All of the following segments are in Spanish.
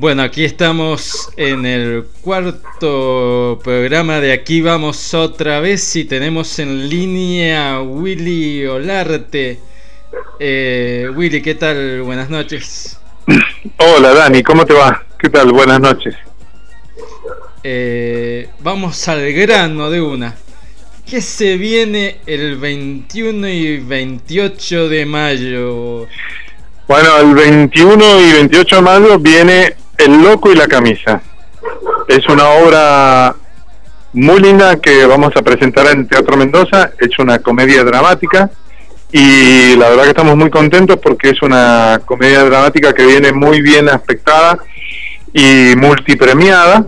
Bueno, aquí estamos en el cuarto programa de Aquí vamos otra vez y tenemos en línea a Willy Olarte. Eh, Willy, ¿qué tal? Buenas noches. Hola Dani, ¿cómo te va? ¿Qué tal? Buenas noches. Eh, vamos al grano de una. ¿Qué se viene el 21 y 28 de mayo? Bueno, el 21 y 28 de mayo viene El Loco y la Camisa. Es una obra muy linda que vamos a presentar en Teatro Mendoza. Es una comedia dramática y la verdad que estamos muy contentos porque es una comedia dramática que viene muy bien aspectada y multipremiada.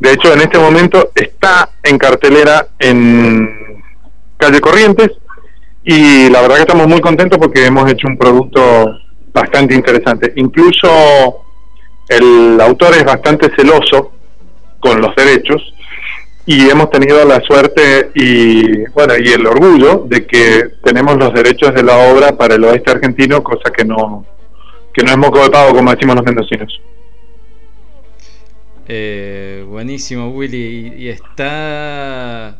De hecho, en este momento está en cartelera en Calle Corrientes y la verdad que estamos muy contentos porque hemos hecho un producto bastante interesante. Incluso el autor es bastante celoso con los derechos y hemos tenido la suerte y bueno y el orgullo de que tenemos los derechos de la obra para el oeste argentino, cosa que no que no es moco de pago como decimos los mendocinos. Eh, buenísimo Willy y está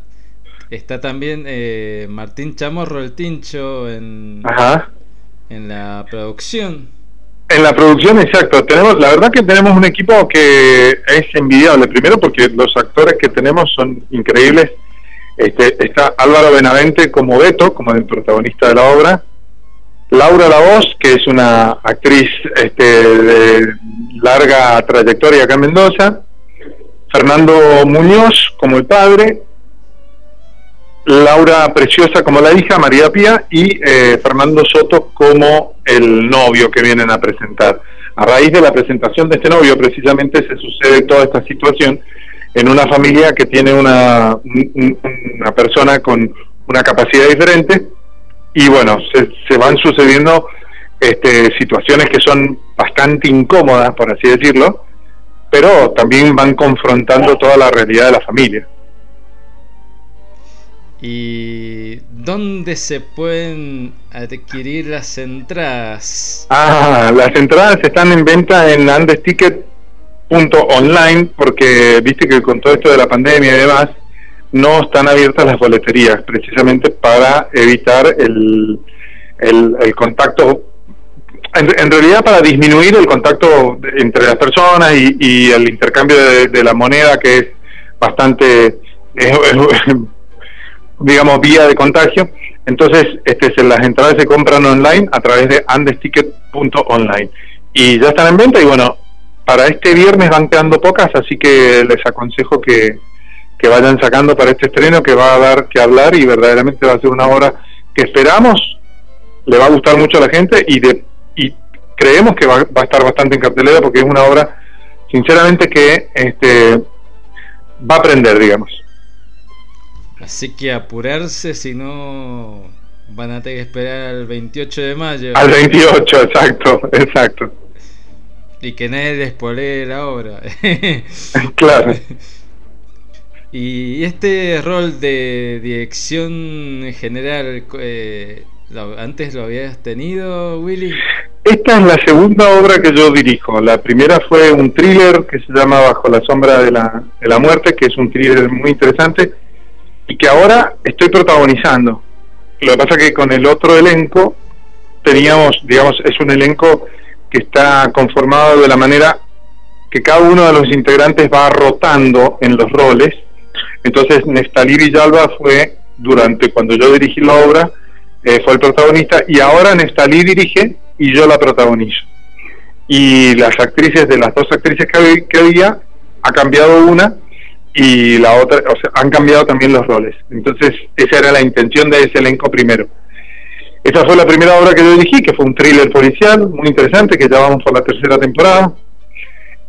está también eh, Martín Chamorro el Tincho en Ajá en la producción. En la producción, exacto. Tenemos, la verdad que tenemos un equipo que es envidiable. Primero porque los actores que tenemos son increíbles. Este, está Álvaro Benavente como Beto, como el protagonista de la obra. Laura Voz que es una actriz este, de larga trayectoria acá en Mendoza. Fernando Muñoz como el padre. Laura Preciosa como la hija, María Pía, y eh, Fernando Soto como el novio que vienen a presentar. A raíz de la presentación de este novio, precisamente se sucede toda esta situación en una familia que tiene una, una persona con una capacidad diferente y bueno, se, se van sucediendo este, situaciones que son bastante incómodas, por así decirlo, pero también van confrontando toda la realidad de la familia. ¿Y dónde se pueden adquirir las entradas? Ah, las entradas están en venta en andesticket.online porque viste que con todo esto de la pandemia y demás no están abiertas las boleterías precisamente para evitar el, el, contacto en, realidad para disminuir el contacto entre las personas y, el intercambio de, la moneda que es bastante digamos, vía de contagio. Entonces, este, se, las entradas se compran online a través de andesticket.online. Y ya están en venta y bueno, para este viernes van quedando pocas, así que les aconsejo que, que vayan sacando para este estreno que va a dar que hablar y verdaderamente va a ser una obra que esperamos le va a gustar mucho a la gente y, de, y creemos que va, va a estar bastante en cartelera porque es una obra sinceramente que este, va a aprender, digamos. Así que apurarse, si no van a tener que esperar al 28 de mayo. Al 28, exacto, exacto. Y que nadie les la obra. claro. Y este rol de dirección general, eh, ¿antes lo habías tenido, Willy? Esta es la segunda obra que yo dirijo. La primera fue un thriller que se llama Bajo la sombra de la, de la muerte, que es un thriller muy interesante y que ahora estoy protagonizando. Lo que pasa que con el otro elenco teníamos, digamos, es un elenco que está conformado de la manera que cada uno de los integrantes va rotando en los roles. Entonces, Nestalí Villalba fue, durante cuando yo dirigí la obra, eh, fue el protagonista, y ahora Nestalí dirige y yo la protagonizo. Y las actrices, de las dos actrices que había, ha cambiado una, y la otra, o sea, han cambiado también los roles. Entonces, esa era la intención de ese elenco primero. Esta fue la primera obra que yo dirigí, que fue un thriller policial muy interesante, que ya vamos por la tercera temporada.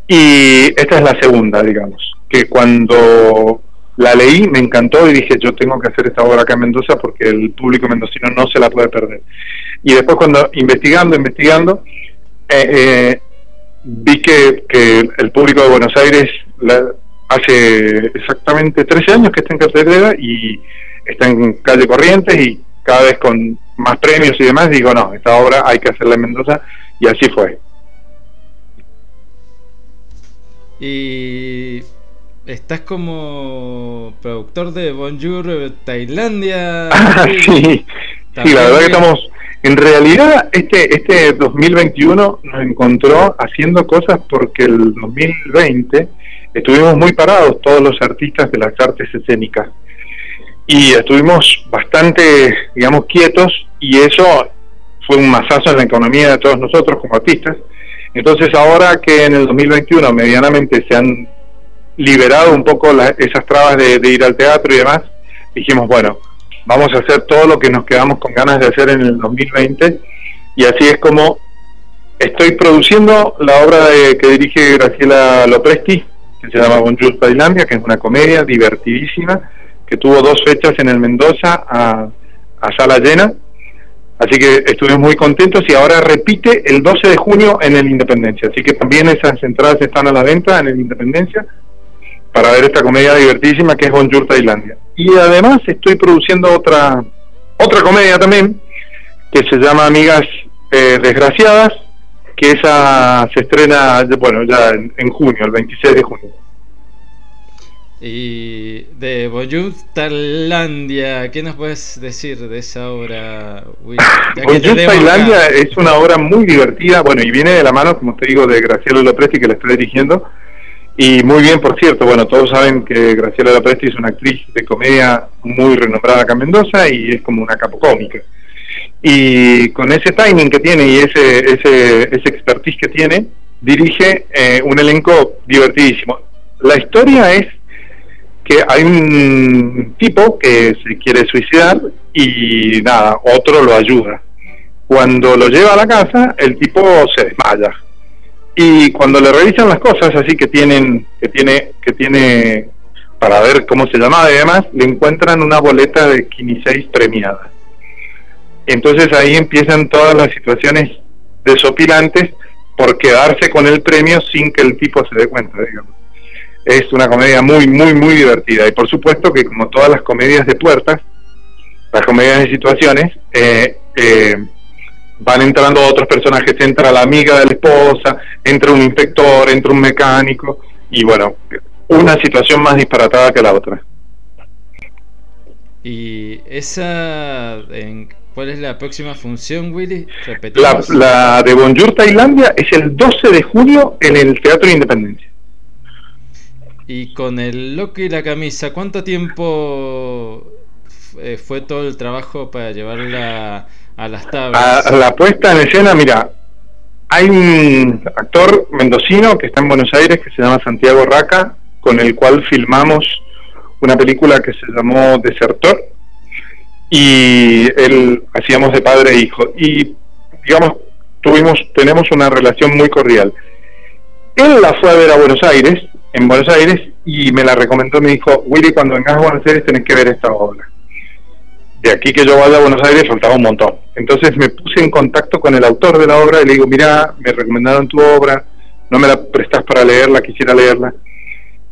Y esta es la segunda, digamos, que cuando la leí me encantó y dije, yo tengo que hacer esta obra acá en Mendoza porque el público mendocino no se la puede perder. Y después cuando investigando, investigando, eh, eh, vi que, que, el público de Buenos Aires hace exactamente 13 años que está en cartelera y está en calle Corrientes y cada vez con más premios y demás, digo, no, esta obra hay que hacerla en Mendoza y así fue. Y estás como productor de Bonjour Tailandia. sí, sí, la verdad que estamos, en realidad este, este 2021 nos encontró haciendo cosas porque el 2020 estuvimos muy parados todos los artistas de las artes escénicas y estuvimos bastante, digamos, quietos y eso fue un masazo en la economía de todos nosotros como artistas. Entonces ahora que en el 2021 medianamente se han liberado un poco esas trabas de, ir al teatro y demás, dijimos, bueno, vamos a hacer todo lo que nos quedamos con ganas de hacer en el 2020 y así es como estoy produciendo la obra de, que dirige Graciela Lopresti, que se llama Bonjour Tailandia, que es una comedia divertidísima que tuvo dos fechas en el Mendoza a, sala llena. Así que estuvimos muy contentos y ahora repite el 12 de junio en el Independencia. Así que también esas entradas están a la venta en el Independencia para ver esta comedia divertidísima que es Bonjour Tailandia. Y además estoy produciendo otra otra comedia también que se llama Amigas eh, Desgraciadas, que esa se estrena bueno ya en junio, el 26 de junio. Y de Bonjour Tailandia, ¿qué nos puedes decir de esa obra? Bonjour Tailandia es una obra muy divertida, bueno, y viene de la mano, como te digo, de Graciela Lopresti, que la estoy dirigiendo. Y muy bien, por cierto, bueno, todos saben que Graciela Lopresti es una actriz de comedia muy renombrada acá en Mendoza y es como una capocómica. Y con ese timing que tiene y ese, ese, ese expertise que tiene, dirige eh, un elenco divertidísimo. La historia es que hay un tipo que se quiere suicidar y nada, otro lo ayuda. Cuando lo lleva a la casa, el tipo se desmaya. Y cuando le revisan las cosas, así que tienen, que tiene, que tiene para ver cómo se llamaba y demás, le encuentran una boleta de 6 premiada. Entonces ahí empiezan todas las situaciones desopilantes por quedarse con el premio sin que el tipo se dé cuenta, digamos es una comedia muy, muy, muy divertida. Y por supuesto que como todas las comedias de puertas, las comedias de situaciones, eh, eh, van entrando otros personajes, entra la amiga de la esposa, entra un inspector, entra un mecánico, y bueno, una situación más disparatada que la otra. ¿Y esa, en, cuál es la próxima función, Willy? La, la de Bonjour Tailandia es el 12 de junio en el Teatro de Independencia. Y con el loco y la camisa, ¿cuánto tiempo eh, fue todo el trabajo para llevarla a las tablas? A, la puesta en escena, mira, hay un actor mendocino que está en Buenos Aires que se llama Santiago Raca, con el cual filmamos una película que se llamó Desertor y él hacíamos de padre e hijo y digamos tuvimos tenemos una relación muy cordial. Él la fue a ver a Buenos Aires en Buenos Aires y me la recomendó, me dijo, Willy, cuando vengas a Buenos Aires tenés que ver esta obra. De aquí que yo vaya a Buenos Aires faltaba un montón. Entonces me puse en contacto con el autor de la obra y le digo, mira, me recomendaron tu obra, no me la prestas para leerla, quisiera leerla.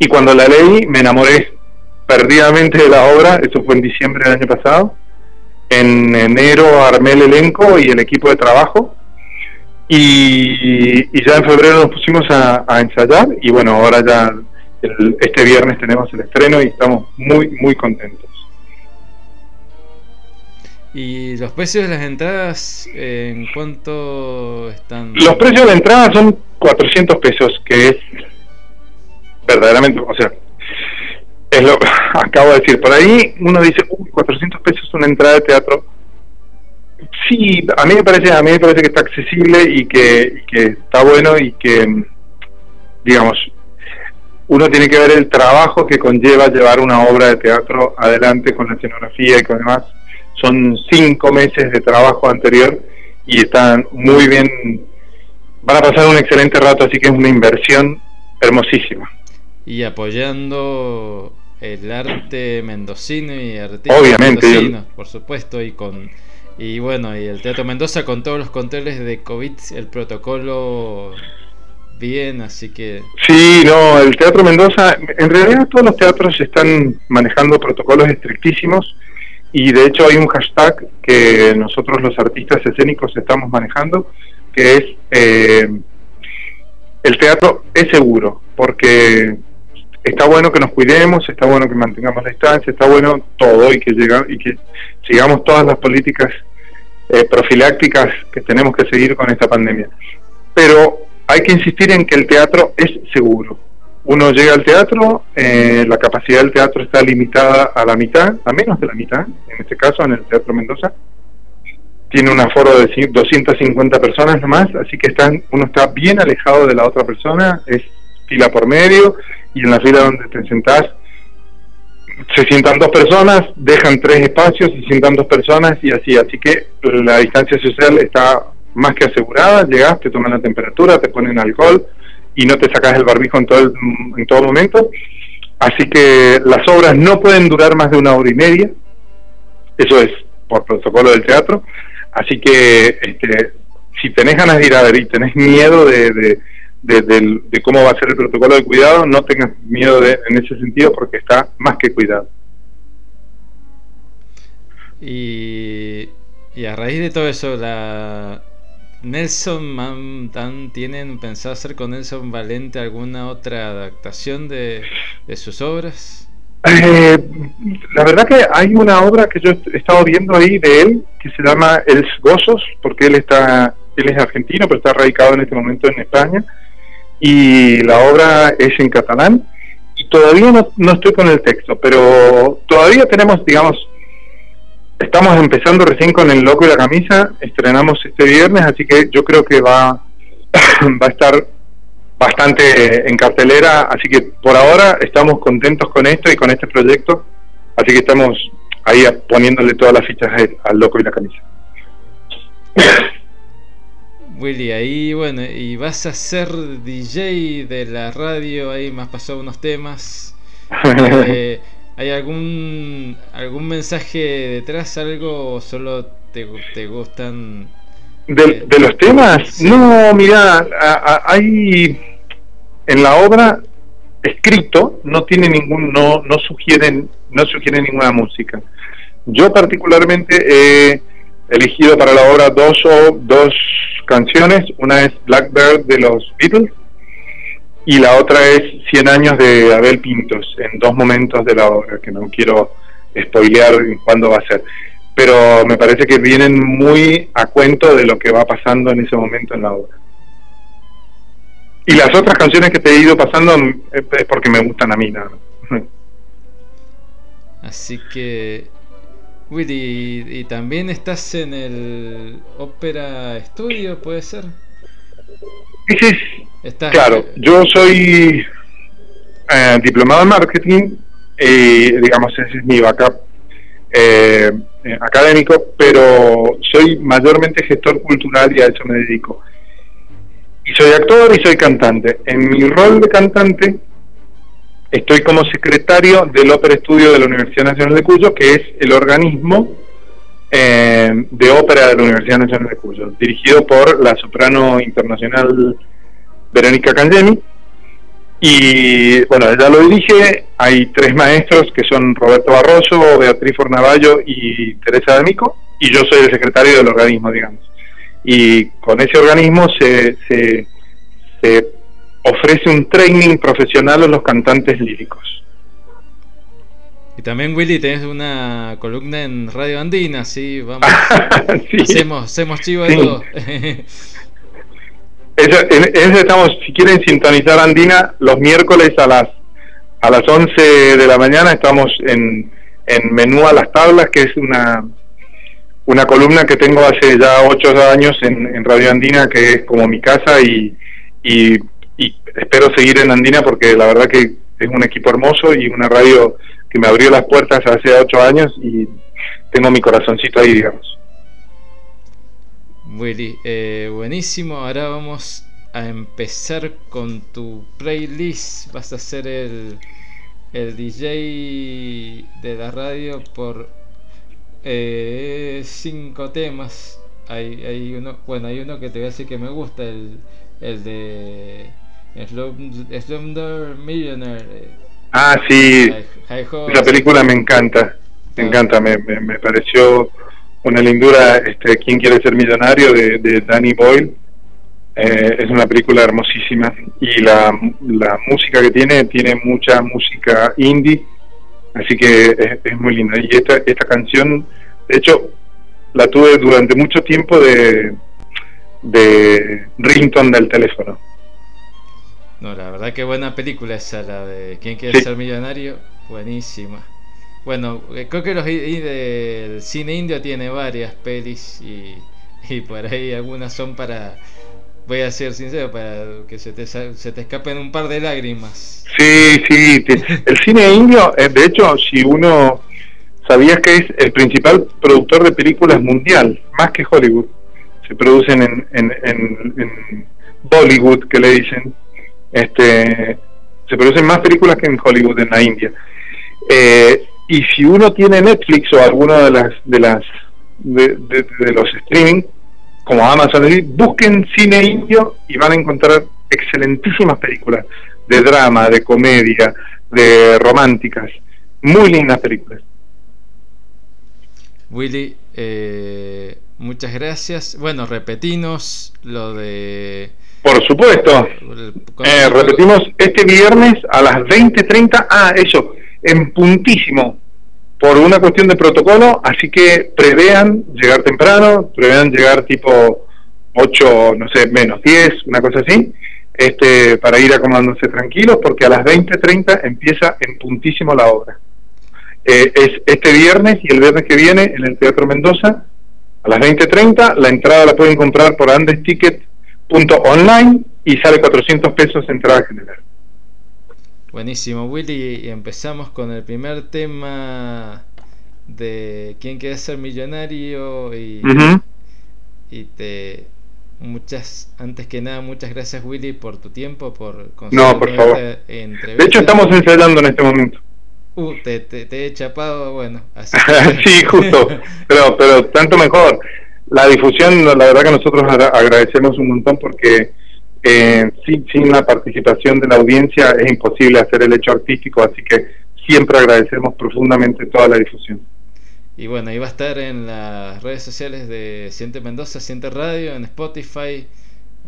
Y cuando la leí me enamoré perdidamente de la obra, eso fue en diciembre del año pasado. En enero armé el elenco y el equipo de trabajo y, ya en febrero nos pusimos a, ensayar y bueno, ahora ya este viernes tenemos el estreno y estamos muy, muy contentos. ¿Y los precios de las entradas en cuánto están? Los precios de la entrada son 400 pesos, que es verdaderamente, o sea, es lo acabo de decir. Por ahí uno dice, uy, 400 pesos una entrada de teatro Sí, a mí me parece, a mí me parece que está accesible y que, está bueno y que, digamos, uno tiene que ver el trabajo que conlleva llevar una obra de teatro adelante con la escenografía y con demás. son cinco meses de trabajo anterior y están muy bien, van a pasar un excelente rato, así que es una inversión hermosísima. Y apoyando el arte mendocino y artistas Obviamente, por supuesto, y con y bueno, y el Teatro Mendoza con todos los controles de COVID, el protocolo bien, así que... Sí, no, el Teatro Mendoza, en realidad todos los teatros están manejando protocolos estrictísimos y de hecho hay un hashtag que nosotros los artistas escénicos estamos manejando, que es eh, el teatro es seguro, porque está bueno que nos cuidemos, está bueno que mantengamos la distancia, está bueno todo y que, llega, y que sigamos todas las políticas eh, profilácticas que tenemos que seguir con esta pandemia. Pero hay que insistir en que el teatro es seguro. Uno llega al teatro, eh, la capacidad del teatro está limitada a la mitad, a menos de la mitad, en este caso en el Teatro Mendoza. Tiene un aforo de 250 personas nomás, así que están, uno está bien alejado de la otra persona, es fila por medio, y en la fila donde te sentás se sientan dos personas, dejan tres espacios y sientan dos personas y así. Así que la distancia social está más que asegurada. Llegas, te toman la temperatura, te ponen alcohol y no te sacas el barbijo en todo, en todo momento. Así que las obras no pueden durar más de una hora y media. Eso es por protocolo del teatro. Así que este, si tenés ganas de ir a ver y tenés miedo de de, cómo va a ser el protocolo de cuidado, no tengas miedo de, en ese sentido porque está más que cuidado. Y, y a raíz de todo eso, la Nelson Mandan, ¿tienen pensado hacer con Nelson Valente alguna otra adaptación de, sus obras? Eh, la verdad que hay una obra que yo he estado viendo ahí de él que se llama El Gozos, porque él está él es argentino, pero está radicado en este momento en España y la obra es en catalán y todavía no, estoy con el texto, pero todavía tenemos, digamos, estamos empezando recién con El Loco y la Camisa, estrenamos este viernes, así que yo creo que va, va a estar bastante en cartelera, así que por ahora estamos contentos con esto y con este proyecto, así que estamos ahí poniéndole todas las fichas al Loco y la Camisa. Willy, ahí bueno, y vas a ser DJ de la radio, ahí has pasado unos temas. Eh, ¿Hay algún algún mensaje detrás, algo o solo te, te gustan? ¿De, eh, de los temas? No, mira, hay en la obra escrito no tiene ningún no no sugieren no sugiere ninguna música. Yo particularmente he elegido para la obra dos o dos canciones, una es Blackbird de los Beatles y la otra es 100 años de Abel Pintos, en dos momentos de la obra, que no quiero spoilear cuándo va a ser. Pero me parece que vienen muy a cuento de lo que va pasando en ese momento en la obra. Y las otras canciones que te he ido pasando es porque me gustan a mí, nada Así que Willy, ¿y también estás en el Ópera Studio, puede ser? Sí, claro, yo soy eh, diplomado en marketing y digamos ese es mi backup eh, eh, académico, pero soy mayormente gestor cultural y a eso me dedico. Y soy actor y soy cantante. En mi rol de cantante Estoy como secretario del Ópera Estudio de la Universidad Nacional de Cuyo, que es el organismo eh, de ópera de la Universidad Nacional de Cuyo, dirigido por la soprano internacional Verónica Cangemi. Y bueno, ella lo dirige, hay tres maestros que son Roberto Barroso, Beatriz Fornavallo y Teresa D'Amico, y yo soy el secretario del organismo, digamos. Y con ese organismo se, se, se ofrece un training profesional a los cantantes líricos. Y también, Willy, tenés una columna en Radio Andina, sí, vamos. Hacemos, hacemos chivo de todo. en, estamos, si quieren sintonizar Andina, los miércoles a las a las 11 de la mañana estamos en, en Menú a las Tablas, que es una, una columna que tengo hace ya ocho años en, en Radio Andina, que es como mi casa y, y y espero seguir en Andina porque la verdad que es un equipo hermoso y una radio que me abrió las puertas hace ocho años y, tengo mi corazoncito ahí, digamos. Willy, eh, buenísimo. Ahora vamos a empezar con tu playlist. Vas a ser el, el DJ de la radio por eh, cinco temas. Hay, hay uno, bueno, hay uno que te voy a decir que me gusta, el, el de Slumdog Millionaire. Ah, sí. Esa película me encanta. Me encanta, me, me, pareció una lindura. Este, ¿Quién quiere ser millonario? de, de Danny Boyle. Eh, es una película hermosísima y la, la música que tiene, tiene mucha música indie, así que es, muy linda. Y esta, esta canción, de hecho, la tuve durante mucho tiempo de, de rington del teléfono. No, la verdad que buena película esa, la de ¿Quién quiere ser millonario? Buenísima. Bueno, eh, creo que los del cine indio tiene varias pelis y, y por ahí algunas son para, voy a ser sincero, para que se te, se te escapen un par de lágrimas. Sí, sí, el cine indio, eh, de hecho, si uno sabías que es el principal productor de películas mundial, más que Hollywood, se producen en, en, en Bollywood, que le dicen, este, se producen más películas que en Hollywood, en la India. Eh, y si uno tiene Netflix o alguna de las de las de, los streaming como Amazon, busquen cine indio y van a encontrar excelentísimas películas de drama, de comedia, de románticas, muy lindas películas. Willy, eh, muchas gracias. Bueno, repetinos lo de por supuesto. Eh, repetimos este viernes a las 20.30. Ah, eso, en puntísimo. Por una cuestión de protocolo, así que prevean llegar temprano, prevean llegar tipo 8, no sé, menos 10, una cosa así, este, para ir acomodándose tranquilos, porque a las 20.30 empieza en puntísimo la obra. Eh, es este viernes y el viernes que viene en el Teatro Mendoza, a las 20.30. La entrada la pueden comprar por Andes Ticket punto online y sale 400 pesos entrada general. Buenísimo, Willy. Y empezamos con el primer tema de quién quiere ser millonario y, y te muchas antes que nada muchas gracias Willy por tu tiempo por no por favor. de hecho estamos ensayando en este momento. Uh, te, te, he chapado bueno así sí justo. Pero pero tanto mejor la difusión, la verdad que nosotros agradecemos un montón porque eh, sin, sin la participación de la audiencia es imposible hacer el hecho artístico, así que siempre agradecemos profundamente toda la difusión. Y bueno, ahí va a estar en las redes sociales de Siente Mendoza, Siente Radio, en Spotify.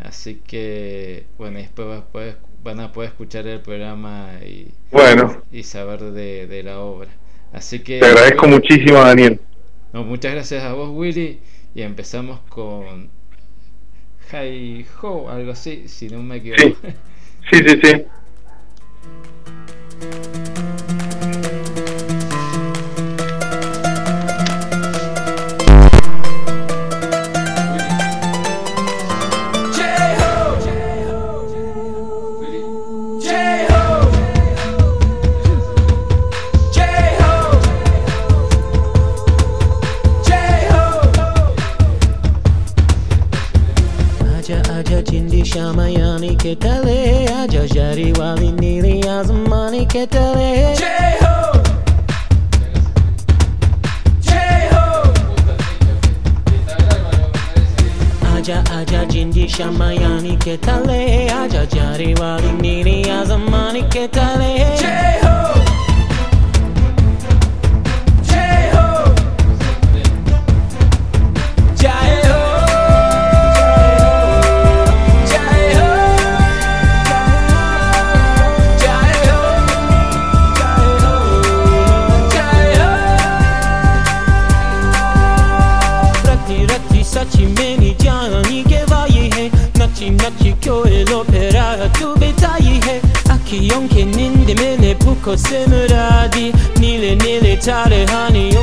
Así que, bueno, después van a poder escuchar el programa y, bueno. y saber de, de la obra. Así que. Te agradezco muchísimo, Daniel. No, muchas gracias a vos, Willy. Y empezamos con Hi Ho, algo así, si no me equivoco. Sí, sí, sí. sí. about it, honey.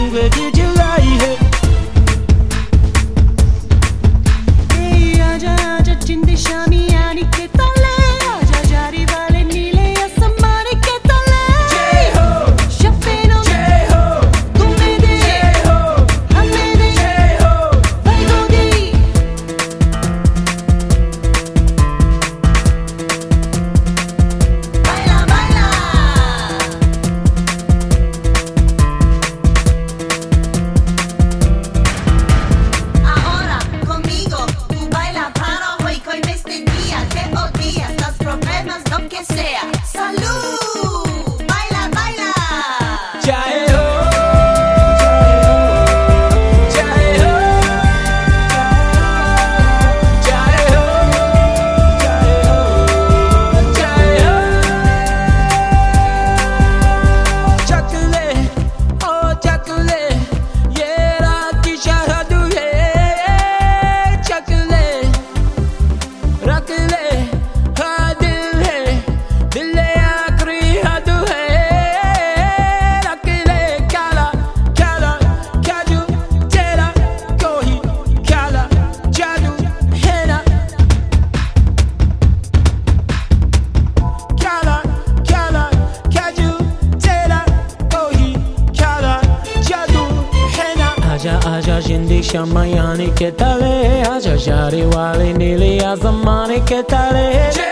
Shama yani que tal, ya ya ya ya ya ya ya ya ya ya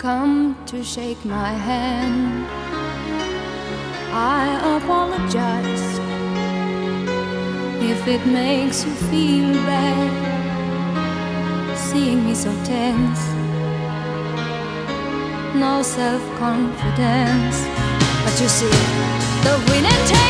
come to shake my hand. I apologize if it makes you feel bad seeing me so tense. No self confidence, but you see, the winning takes.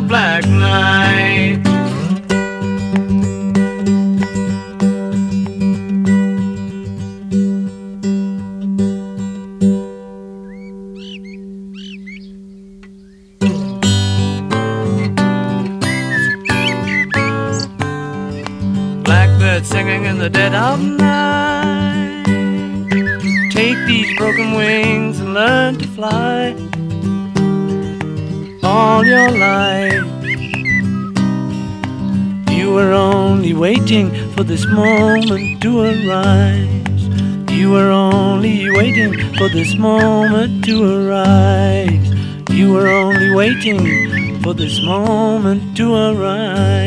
black night. This moment to arise. You were only waiting for this moment to arise.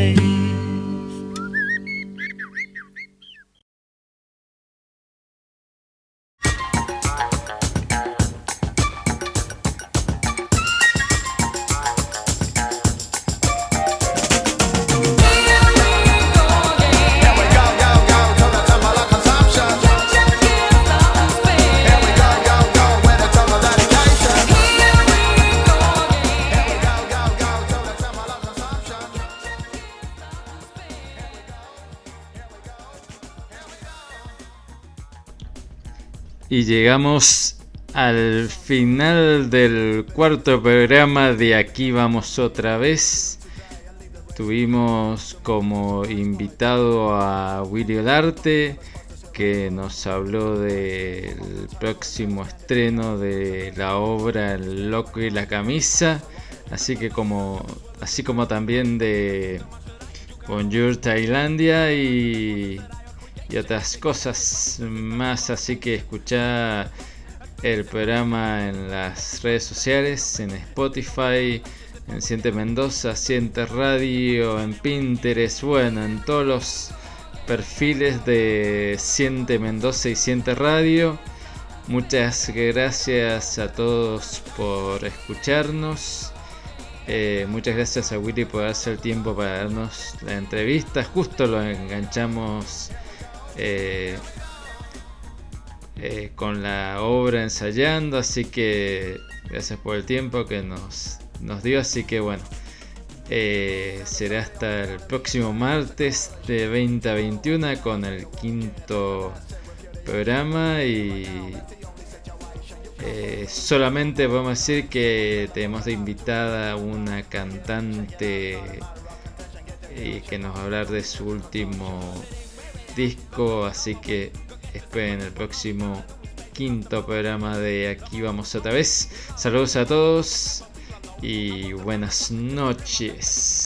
Y llegamos al final del cuarto programa de Aquí vamos otra vez. Tuvimos como invitado a Willy Olarte, que nos habló del próximo estreno de la obra El loco y la camisa, así que como así como también de Bonjour Tailandia y y otras cosas más. Así que escucha el programa en las redes sociales, en Spotify, en Siente Mendoza, Siente Radio, en Pinterest, bueno, en todos los perfiles de Siente Mendoza y Siente Radio. Muchas gracias a todos por escucharnos. Eh, muchas gracias a Willy por darse el tiempo para darnos la entrevista. Justo lo enganchamos eh, eh, con la obra ensayando, así que gracias por el tiempo que nos, nos dio, así que bueno, eh, será hasta el próximo martes de 20 a 21 con el quinto programa y solamente podemos decir que tenemos de invitada una cantante y que nos va a hablar de su último disco, así que esperen el próximo quinto programa de Aquí vamos otra vez. Saludos a todos y buenas noches.